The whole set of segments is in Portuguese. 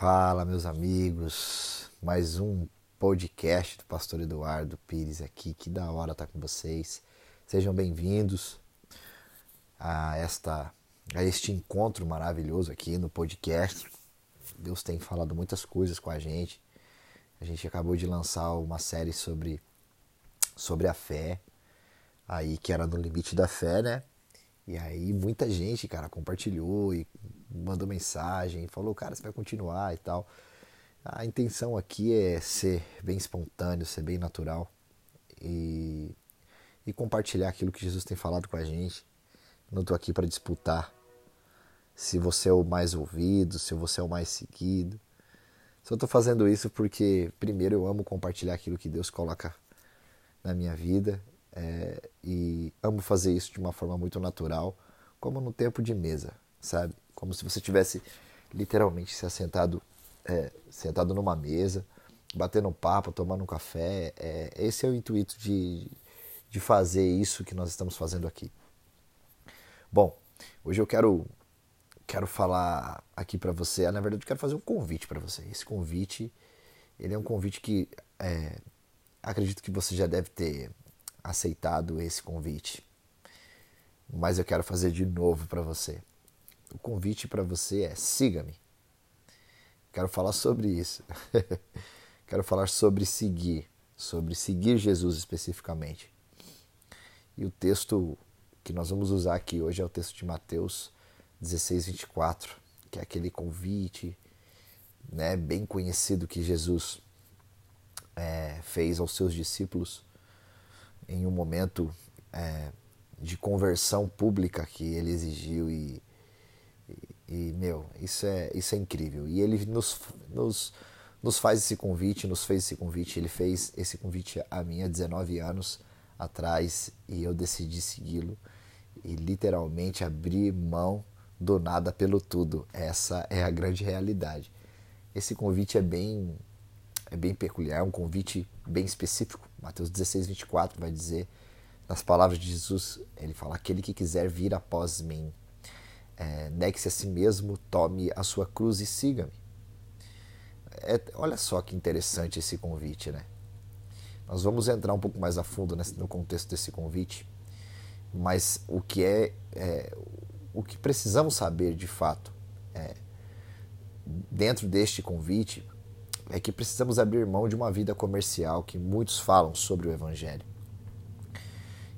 Fala, meus amigos. Mais um podcast do Pastor Eduardo Pires aqui. Que da hora estar com vocês. Sejam bem-vindos a esta a este encontro maravilhoso aqui no podcast. Deus tem falado muitas coisas com a gente. A gente acabou de lançar uma série sobre sobre a fé, aí que era no limite da fé, né? E aí muita gente, cara, compartilhou e mandou mensagem, falou, cara, você vai continuar e tal. A intenção aqui é ser bem espontâneo, ser bem natural e, e compartilhar aquilo que Jesus tem falado com a gente. Não estou aqui para disputar se você é o mais ouvido, se você é o mais seguido. Só estou fazendo isso porque, primeiro, eu amo compartilhar aquilo que Deus coloca na minha vida é, e amo fazer isso de uma forma muito natural, como no tempo de mesa, sabe? Como se você tivesse literalmente se assentado, é, sentado numa mesa, batendo um papo, tomando um café. É, esse é o intuito de, de fazer isso que nós estamos fazendo aqui. Bom, hoje eu quero quero falar aqui para você, na verdade eu quero fazer um convite para você. Esse convite, ele é um convite que é, acredito que você já deve ter aceitado esse convite, mas eu quero fazer de novo para você. O convite para você é siga-me. Quero falar sobre isso. quero falar sobre seguir, sobre seguir Jesus especificamente. E o texto que nós vamos usar aqui hoje é o texto de Mateus 16, 24, que é aquele convite né, bem conhecido que Jesus é, fez aos seus discípulos em um momento é, de conversão pública que ele exigiu e, e, meu, isso é, isso é incrível. E ele nos, nos, nos faz esse convite, nos fez esse convite, ele fez esse convite a mim há 19 anos atrás e eu decidi segui-lo e literalmente abrir mão do nada pelo tudo. Essa é a grande realidade. Esse convite é bem é bem peculiar, é um convite bem específico. Mateus 16, 24 vai dizer, nas palavras de Jesus, ele fala: Aquele que quiser vir após mim, é, negue-se a si mesmo, tome a sua cruz e siga-me. É, olha só que interessante esse convite, né? Nós vamos entrar um pouco mais a fundo nesse, no contexto desse convite, mas o que é, é o que precisamos saber de fato é, dentro deste convite é que precisamos abrir mão de uma vida comercial que muitos falam sobre o Evangelho.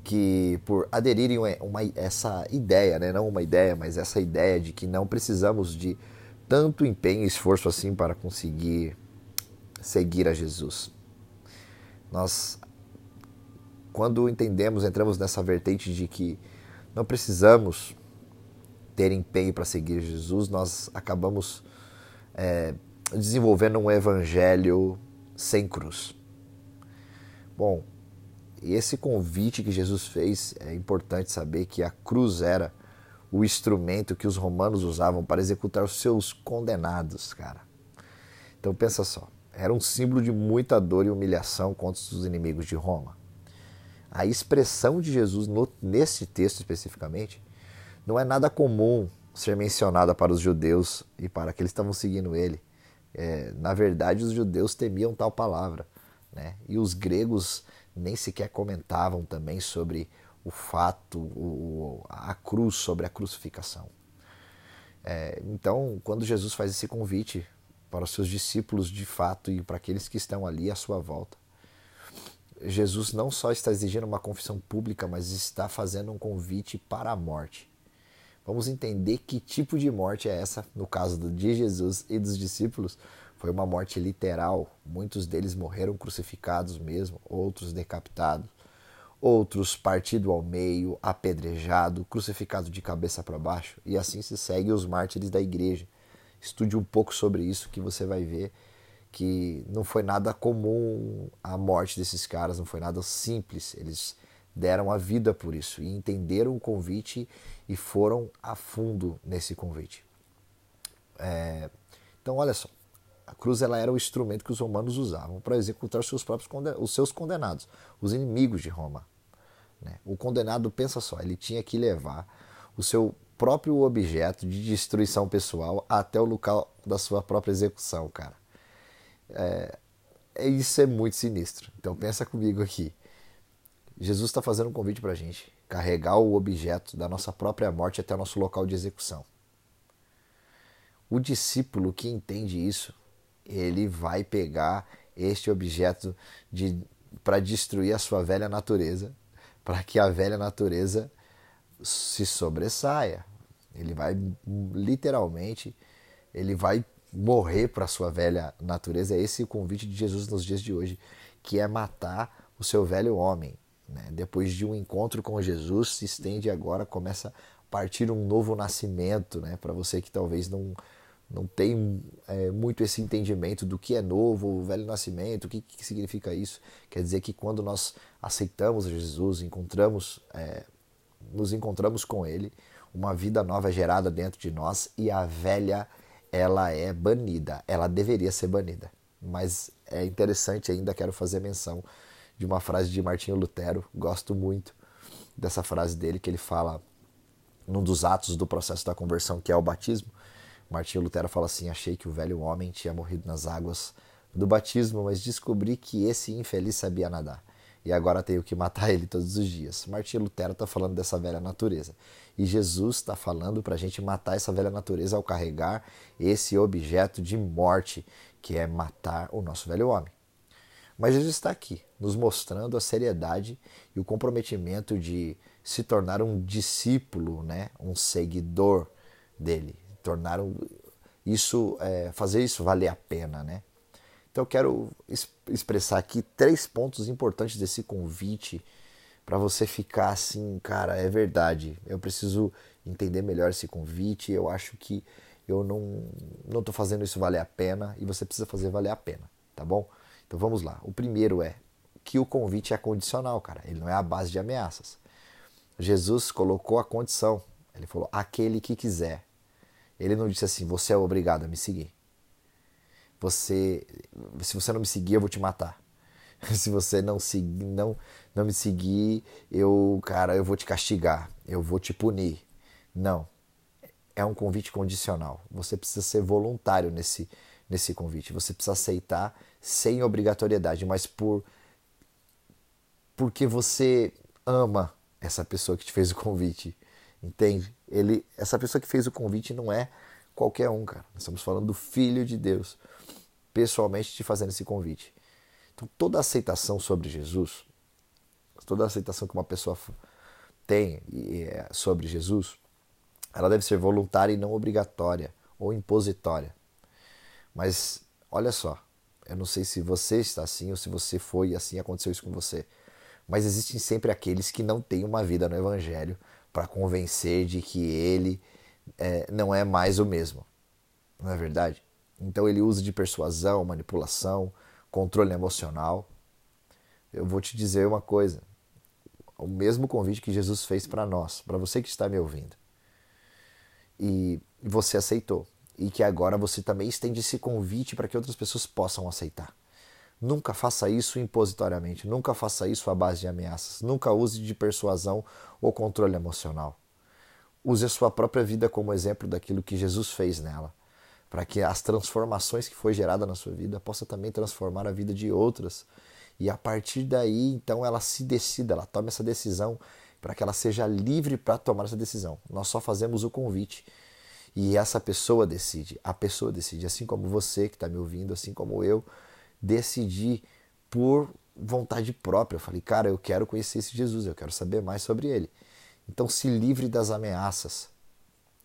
Que por aderirem uma, essa ideia, né? não uma ideia, mas essa ideia de que não precisamos de tanto empenho e esforço assim para conseguir seguir a Jesus. Nós, quando entendemos, entramos nessa vertente de que não precisamos ter empenho para seguir Jesus, nós acabamos é, desenvolvendo um evangelho sem cruz. Bom, esse convite que Jesus fez é importante saber que a cruz era o instrumento que os romanos usavam para executar os seus condenados, cara. Então pensa só, era um símbolo de muita dor e humilhação contra os inimigos de Roma. A expressão de Jesus no, nesse texto especificamente não é nada comum ser mencionada para os judeus e para aqueles que estavam seguindo ele. É, na verdade, os judeus temiam tal palavra, né? E os gregos nem sequer comentavam também sobre o fato, o, a cruz, sobre a crucificação. É, então, quando Jesus faz esse convite para os seus discípulos de fato e para aqueles que estão ali à sua volta, Jesus não só está exigindo uma confissão pública, mas está fazendo um convite para a morte. Vamos entender que tipo de morte é essa, no caso de Jesus e dos discípulos. Foi uma morte literal. Muitos deles morreram crucificados mesmo, outros decapitados, outros partido ao meio, apedrejado, crucificado de cabeça para baixo. E assim se segue os mártires da igreja. Estude um pouco sobre isso que você vai ver que não foi nada comum a morte desses caras, não foi nada simples. Eles deram a vida por isso e entenderam o convite e foram a fundo nesse convite. É, então, olha só, a cruz ela era o instrumento que os romanos usavam para executar os seus próprios os seus condenados, os inimigos de Roma. Né? O condenado, pensa só, ele tinha que levar o seu próprio objeto de destruição pessoal até o local da sua própria execução, cara. É, é isso é muito sinistro. Então pensa comigo aqui. Jesus está fazendo um convite para a gente carregar o objeto da nossa própria morte até o nosso local de execução. O discípulo que entende isso, ele vai pegar este objeto de, para destruir a sua velha natureza, para que a velha natureza se sobressaia. Ele vai literalmente, ele vai morrer para a sua velha natureza. É esse o convite de Jesus nos dias de hoje, que é matar o seu velho homem. Né? Depois de um encontro com Jesus, se estende agora, começa a partir um novo nascimento, né? Para você que talvez não não tem é, muito esse entendimento do que é novo, o velho nascimento, o que, que significa isso. Quer dizer que quando nós aceitamos Jesus, encontramos, é, nos encontramos com Ele, uma vida nova é gerada dentro de nós e a velha ela é banida, ela deveria ser banida. Mas é interessante ainda, quero fazer menção de uma frase de Martinho Lutero, gosto muito dessa frase dele, que ele fala num dos atos do processo da conversão, que é o batismo, Martinho Lutero fala assim: Achei que o velho homem tinha morrido nas águas do batismo, mas descobri que esse infeliz sabia nadar. E agora tenho que matar ele todos os dias. Martinho Lutero está falando dessa velha natureza. E Jesus está falando para a gente matar essa velha natureza ao carregar esse objeto de morte, que é matar o nosso velho homem. Mas Jesus está aqui, nos mostrando a seriedade e o comprometimento de se tornar um discípulo, né? um seguidor dele tornaram isso, é, fazer isso valer a pena, né? Então eu quero expressar aqui três pontos importantes desse convite para você ficar assim, cara, é verdade. Eu preciso entender melhor esse convite. Eu acho que eu não não estou fazendo isso valer a pena e você precisa fazer valer a pena, tá bom? Então vamos lá. O primeiro é que o convite é condicional, cara. Ele não é a base de ameaças. Jesus colocou a condição. Ele falou: aquele que quiser. Ele não disse assim: você é obrigado a me seguir. Você, se você não me seguir, eu vou te matar. se você não seguir, não, não me seguir, eu, cara, eu vou te castigar, eu vou te punir. Não. É um convite condicional. Você precisa ser voluntário nesse nesse convite. Você precisa aceitar sem obrigatoriedade, mas por porque você ama essa pessoa que te fez o convite. Entende? Ele, essa pessoa que fez o convite não é qualquer um, cara. Nós estamos falando do Filho de Deus, pessoalmente te fazendo esse convite. Então, toda aceitação sobre Jesus, toda aceitação que uma pessoa tem é, sobre Jesus, ela deve ser voluntária e não obrigatória ou impositória. Mas olha só, eu não sei se você está assim ou se você foi e assim aconteceu isso com você. Mas existem sempre aqueles que não têm uma vida no Evangelho para convencer de que ele é, não é mais o mesmo. Não é verdade? Então ele usa de persuasão, manipulação, controle emocional. Eu vou te dizer uma coisa: o mesmo convite que Jesus fez para nós, para você que está me ouvindo, e você aceitou, e que agora você também estende esse convite para que outras pessoas possam aceitar. Nunca faça isso impositoriamente, nunca faça isso à base de ameaças, nunca use de persuasão ou controle emocional. Use a sua própria vida como exemplo daquilo que Jesus fez nela, para que as transformações que foi gerada na sua vida possa também transformar a vida de outras. E a partir daí, então, ela se decida, ela tome essa decisão para que ela seja livre para tomar essa decisão. Nós só fazemos o convite e essa pessoa decide. A pessoa decide, assim como você que está me ouvindo, assim como eu decidi por vontade própria. Eu falei, cara, eu quero conhecer esse Jesus, eu quero saber mais sobre ele. Então se livre das ameaças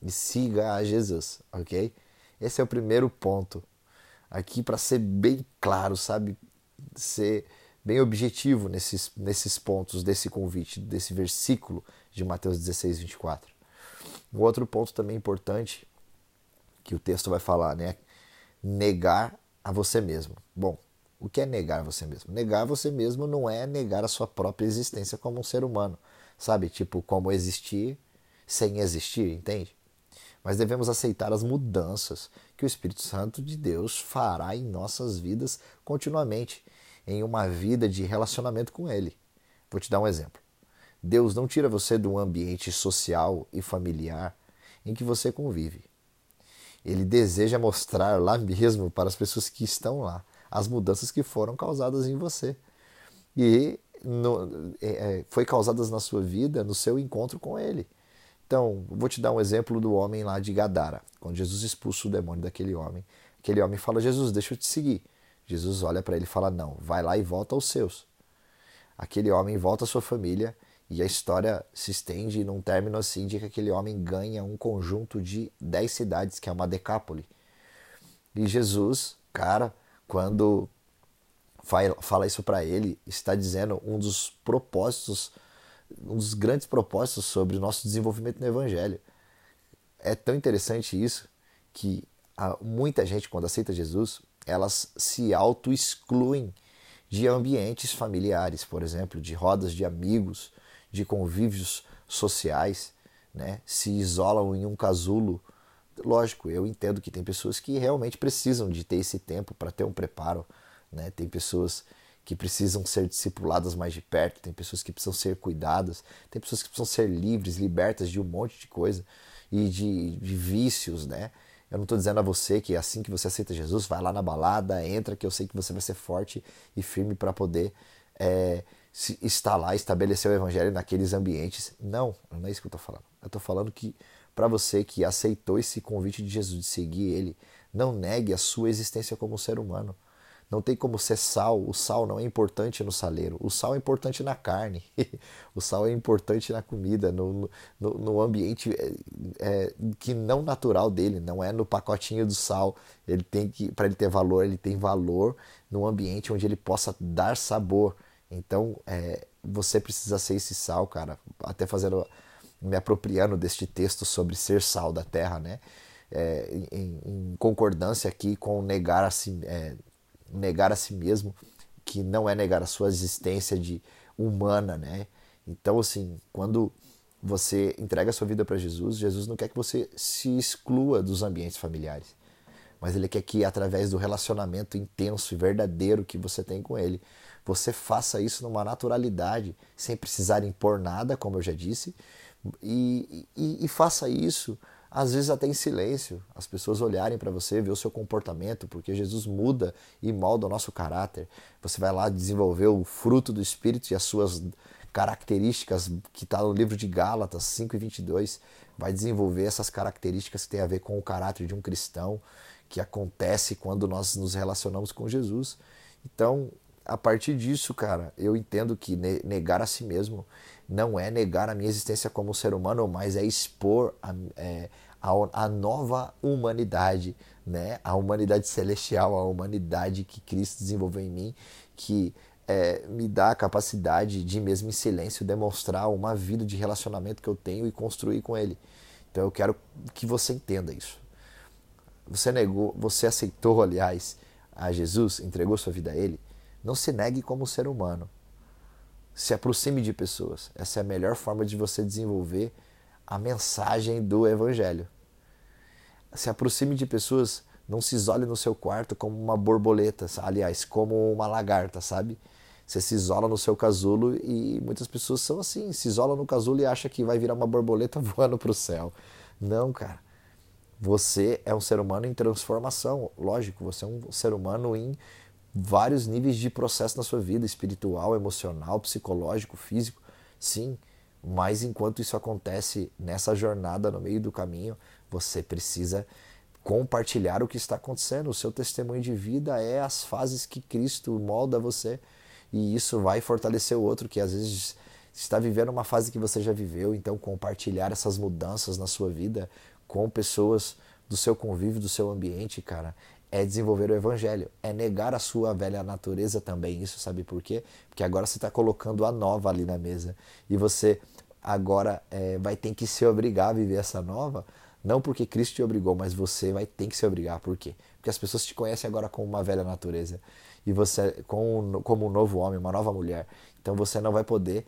e siga a Jesus, ok? Esse é o primeiro ponto aqui para ser bem claro, sabe? Ser bem objetivo nesses, nesses pontos desse convite, desse versículo de Mateus 16, 24. Um outro ponto também importante que o texto vai falar, né? Negar a você mesmo. Bom, o que é negar você mesmo? Negar você mesmo não é negar a sua própria existência como um ser humano, sabe? Tipo, como existir sem existir, entende? Mas devemos aceitar as mudanças que o Espírito Santo de Deus fará em nossas vidas continuamente, em uma vida de relacionamento com Ele. Vou te dar um exemplo. Deus não tira você de um ambiente social e familiar em que você convive. Ele deseja mostrar lá mesmo para as pessoas que estão lá as mudanças que foram causadas em você. E no, é, é, foi causadas na sua vida no seu encontro com ele. Então, vou te dar um exemplo do homem lá de Gadara, quando Jesus expulsa o demônio daquele homem. Aquele homem fala: Jesus, deixa eu te seguir. Jesus olha para ele e fala: Não, vai lá e volta aos seus. Aquele homem volta à sua família e a história se estende num término assim de que aquele homem ganha um conjunto de dez cidades, que é uma decápole. E Jesus, cara, quando fala isso para ele, está dizendo um dos propósitos, um dos grandes propósitos sobre o nosso desenvolvimento no Evangelho. É tão interessante isso que muita gente, quando aceita Jesus, elas se auto-excluem de ambientes familiares, por exemplo, de rodas de amigos, de convívios sociais, né? se isolam em um casulo. Lógico, eu entendo que tem pessoas que realmente precisam de ter esse tempo para ter um preparo, né? tem pessoas que precisam ser discipuladas mais de perto, tem pessoas que precisam ser cuidadas, tem pessoas que precisam ser livres, libertas de um monte de coisa e de, de vícios, né? Eu não estou dizendo a você que assim que você aceita Jesus, vai lá na balada, entra, que eu sei que você vai ser forte e firme para poder é, estar lá, estabelecer o evangelho naqueles ambientes. Não, não é isso que eu estou falando. Eu estou falando que para você que aceitou esse convite de Jesus de seguir ele, não negue a sua existência como ser humano. Não tem como ser sal. O sal não é importante no saleiro. O sal é importante na carne. o sal é importante na comida, no, no, no ambiente é, é, que não natural dele. Não é no pacotinho do sal. Ele tem que, para ele ter valor, ele tem valor no ambiente onde ele possa dar sabor. Então, é, você precisa ser esse sal, cara. Até fazendo, me apropriando deste texto sobre ser sal da terra, né? É, em, em, concordância aqui com negar a si, é, negar a si mesmo, que não é negar a sua existência de humana, né? Então, assim, quando você entrega a sua vida para Jesus, Jesus não quer que você se exclua dos ambientes familiares, mas ele quer que através do relacionamento intenso e verdadeiro que você tem com ele, você faça isso numa naturalidade, sem precisar impor nada, como eu já disse, e, e, e faça isso às vezes até em silêncio, as pessoas olharem para você, ver o seu comportamento, porque Jesus muda e molda o nosso caráter. Você vai lá desenvolver o fruto do Espírito e as suas características, que está no livro de Gálatas 5 e 22, vai desenvolver essas características que tem a ver com o caráter de um cristão, que acontece quando nós nos relacionamos com Jesus. Então, a partir disso, cara, eu entendo que negar a si mesmo não é negar a minha existência como ser humano, mas é expor a, é, a, a, nova humanidade, né? a humanidade celestial, a humanidade que Cristo desenvolveu em mim, que é, me dá a capacidade de, mesmo em silêncio, demonstrar uma vida de relacionamento que eu tenho e construir com Ele. Então eu quero que você entenda isso. Você negou, você aceitou, aliás, a Jesus, entregou sua vida a Ele. Não se negue como ser humano se aproxime de pessoas. Essa é a melhor forma de você desenvolver a mensagem do Evangelho. Se aproxime de pessoas, não se isole no seu quarto como uma borboleta, aliás, como uma lagarta, sabe? Você se isola no seu casulo e muitas pessoas são assim, se isolam no casulo e acham que vai virar uma borboleta voando para o céu. Não, cara. Você é um ser humano em transformação, lógico, você é um ser humano em vários níveis de processo na sua vida, espiritual, emocional, psicológico, físico, sim. Mas enquanto isso acontece nessa jornada no meio do caminho, você precisa compartilhar o que está acontecendo. O seu testemunho de vida é as fases que Cristo molda você. E isso vai fortalecer o outro que às vezes está vivendo uma fase que você já viveu. Então, compartilhar essas mudanças na sua vida com pessoas do seu convívio, do seu ambiente, cara, é desenvolver o evangelho, é negar a sua velha natureza também. Isso sabe por quê? Porque agora você está colocando a nova ali na mesa e você agora é, vai ter que se obrigar a viver essa nova, não porque Cristo te obrigou, mas você vai ter que se obrigar. Por quê? Porque as pessoas te conhecem agora como uma velha natureza e você com, como um novo homem, uma nova mulher. Então você não vai poder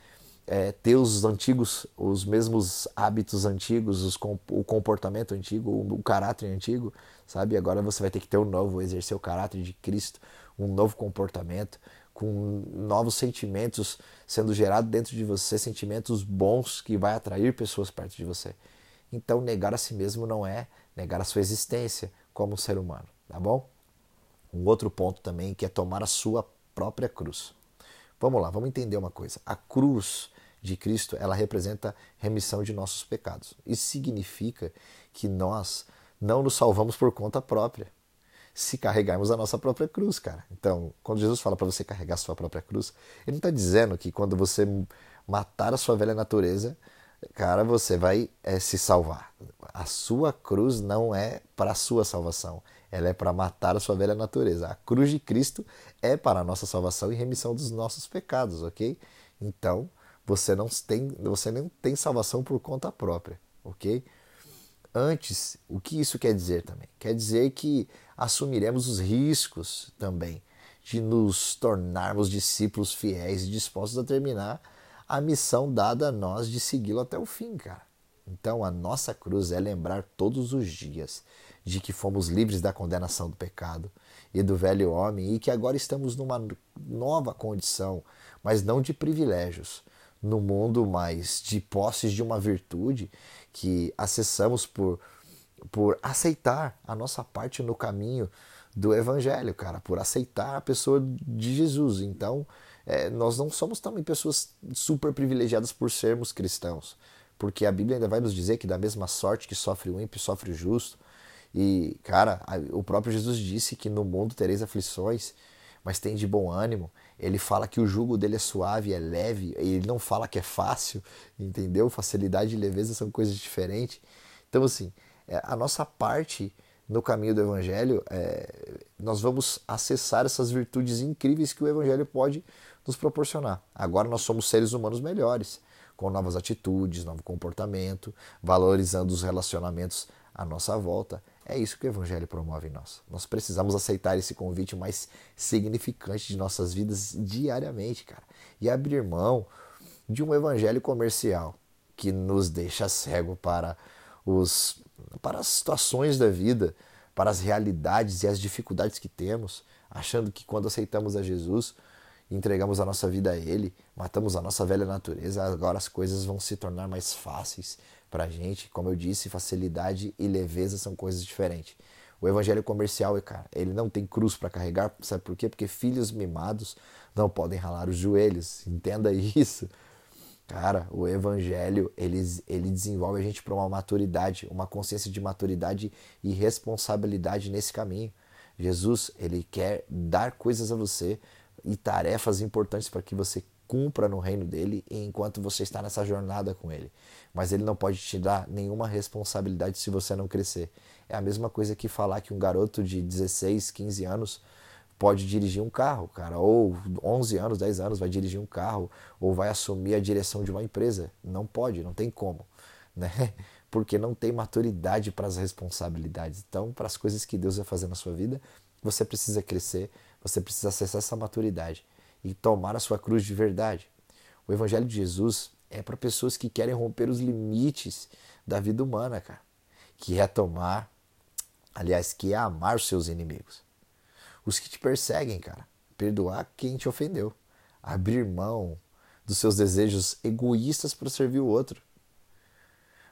é, ter os antigos, os mesmos hábitos antigos, os, o comportamento antigo, o, caráter antigo, sabe? Agora você vai ter que ter um novo, exercer o caráter de Cristo, um novo comportamento, com novos sentimentos sendo gerados dentro de você, sentimentos bons que vai atrair pessoas perto de você. Então, negar a si mesmo não é negar a sua existência como ser humano, tá bom? Um outro ponto também que é tomar a sua própria cruz. Vamos lá, vamos entender uma coisa. A cruz de Cristo, ela representa remissão de nossos pecados. Isso significa que nós não nos salvamos por conta própria. Se carregarmos a nossa própria cruz, cara. Então, quando Jesus fala para você carregar a sua própria cruz, ele não está dizendo que quando você matar a sua velha natureza, cara, você vai é, se salvar. A sua cruz não é para a sua salvação, ela é para matar a sua velha natureza. A cruz de Cristo é para a nossa salvação e remissão dos nossos pecados, ok? Então, você não tem, você não tem salvação por conta própria, ok? Antes, o que isso quer dizer também? Quer dizer que assumiremos os riscos também de nos tornarmos discípulos fiéis e dispostos a terminar a missão dada a nós de segui-lo até o fim, cara. Então a nossa cruz é lembrar todos os dias de que fomos livres da condenação do pecado e do velho homem e que agora estamos numa nova condição, mas não de privilégios, no mundo, mas de posses de uma virtude que acessamos por, por aceitar a nossa parte no caminho do Evangelho, cara, por aceitar a pessoa de Jesus. Então, é, nós não somos também pessoas super privilegiadas por sermos cristãos, porque a Bíblia ainda vai nos dizer que da mesma sorte que sofre o ímpio, sofre o justo. E, cara, o próprio Jesus disse que no mundo tereis aflições, mas tem de bom ânimo. Ele fala que o jugo dele é suave, é leve, ele não fala que é fácil, entendeu? Facilidade e leveza são coisas diferentes. Então, assim, é, a nossa parte no caminho do Evangelho, é, nós vamos acessar essas virtudes incríveis que o Evangelho pode nos proporcionar. Agora nós somos seres humanos melhores, com novas atitudes, novo comportamento, valorizando os relacionamentos à nossa volta. É isso que o Evangelho promove em nós. Nós precisamos aceitar esse convite mais significante de nossas vidas diariamente, cara, e abrir mão de um Evangelho comercial que nos deixa cego para os para as situações da vida, para as realidades e as dificuldades que temos, achando que quando aceitamos a Jesus entregamos a nossa vida a Ele, matamos a nossa velha natureza, agora as coisas vão se tornar mais fáceis para a gente. Como eu disse, facilidade e leveza são coisas diferentes. O evangelho comercial, cara, ele não tem cruz para carregar, sabe por quê? Porque filhos mimados não podem ralar os joelhos, entenda isso. Cara, o evangelho, ele, ele desenvolve a gente para uma maturidade, uma consciência de maturidade e responsabilidade nesse caminho. Jesus, ele quer dar coisas a você e tarefas importantes para que você cumpra no reino dele enquanto você está nessa jornada com ele. Mas ele não pode te dar nenhuma responsabilidade se você não crescer. É a mesma coisa que falar que um garoto de 16, 15 anos pode dirigir um carro, cara, ou 11 anos, 10 anos vai dirigir um carro, ou vai assumir a direção de uma empresa. Não pode, não tem como, né? Porque não tem maturidade para as responsabilidades. Então, para as coisas que Deus vai fazer na sua vida, você precisa crescer, você precisa acessar essa maturidade e tomar a sua cruz de verdade. O Evangelho de Jesus é para pessoas que querem romper os limites da vida humana, cara. Que é tomar, aliás, que é amar os seus inimigos. Os que te perseguem, cara. Perdoar quem te ofendeu. Abrir mão dos seus desejos egoístas para servir o outro.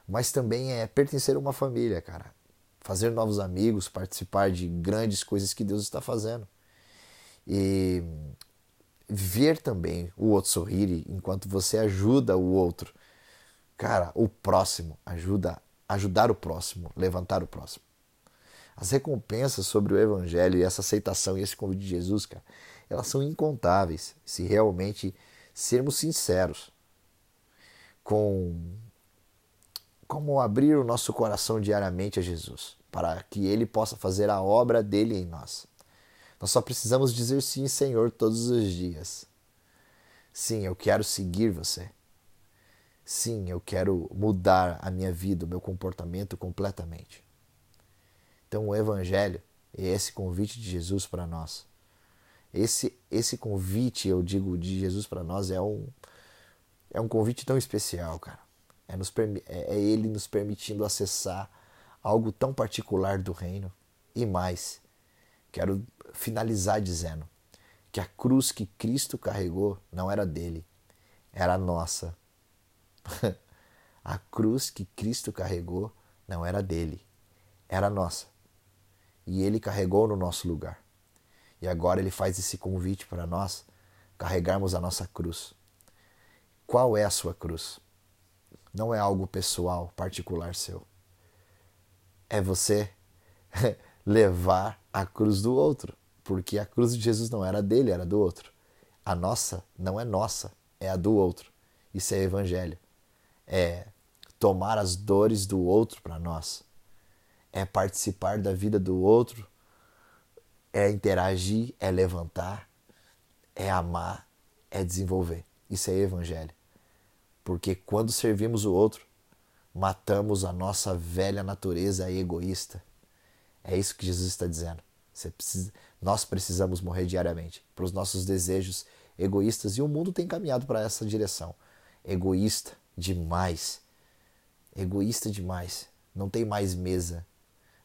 Mas também é pertencer a uma família, cara. Fazer novos amigos, participar de grandes coisas que Deus está fazendo e ver também o outro sorrir enquanto você ajuda o outro. Cara, o próximo ajuda, ajudar o próximo, levantar o próximo. As recompensas sobre o evangelho e essa aceitação e esse convite de Jesus, cara, elas são incontáveis se realmente sermos sinceros com como abrir o nosso coração diariamente a Jesus, para que ele possa fazer a obra dele em nós. Nós só precisamos dizer sim, Senhor, todos os dias. Sim, eu quero seguir você. Sim, eu quero mudar a minha vida, o meu comportamento completamente. Então, o Evangelho é esse convite de Jesus para nós. Esse, esse convite, eu digo, de Jesus para nós é um, é um convite tão especial, cara. É, nos, é, é Ele nos permitindo acessar algo tão particular do reino e mais. Quero finalizar dizendo que a cruz que Cristo carregou não era dele, era nossa. A cruz que Cristo carregou não era dele, era nossa. E ele carregou no nosso lugar. E agora ele faz esse convite para nós carregarmos a nossa cruz. Qual é a sua cruz? Não é algo pessoal, particular seu. É você levar a cruz do outro, porque a cruz de Jesus não era dele, era do outro. A nossa não é nossa, é a do outro. Isso é evangelho. É tomar as dores do outro para nós. É participar da vida do outro. É interagir, é levantar, é amar, é desenvolver. Isso é evangelho. Porque quando servimos o outro, matamos a nossa velha natureza egoísta. É isso que Jesus está dizendo. Precisa, nós precisamos morrer diariamente para os nossos desejos egoístas e o mundo tem caminhado para essa direção. Egoísta demais. Egoísta demais. Não tem mais mesa.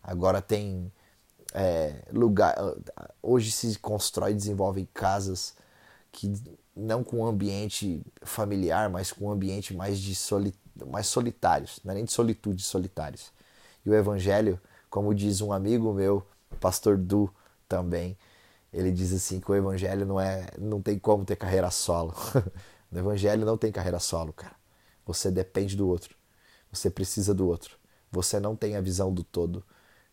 Agora tem é, lugar. Hoje se constrói e desenvolve casas que não com ambiente familiar, mas com ambiente mais de soli, mais solitários, não é nem de solitude, solitários. E o evangelho, como diz um amigo meu, pastor Du também, ele diz assim que o evangelho não é, não tem como ter carreira solo. no evangelho não tem carreira solo, cara. Você depende do outro. Você precisa do outro. Você não tem a visão do todo.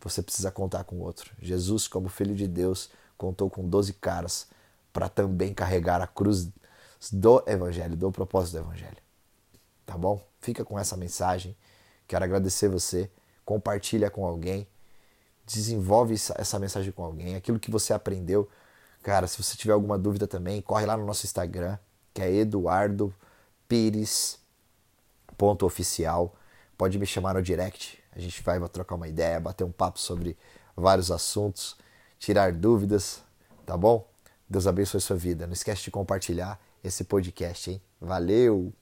Você precisa contar com o outro. Jesus, como filho de Deus, contou com 12 caras para também carregar a cruz do evangelho, do propósito do evangelho. Tá bom? Fica com essa mensagem. Quero agradecer você. Compartilha com alguém desenvolve essa mensagem com alguém, aquilo que você aprendeu. Cara, se você tiver alguma dúvida também, corre lá no nosso Instagram, que é Eduardo Pires ponto oficial. Pode me chamar no direct, a gente vai trocar uma ideia, bater um papo sobre vários assuntos, tirar dúvidas, tá bom? Deus abençoe sua vida. Não esquece de compartilhar esse podcast, hein? Valeu!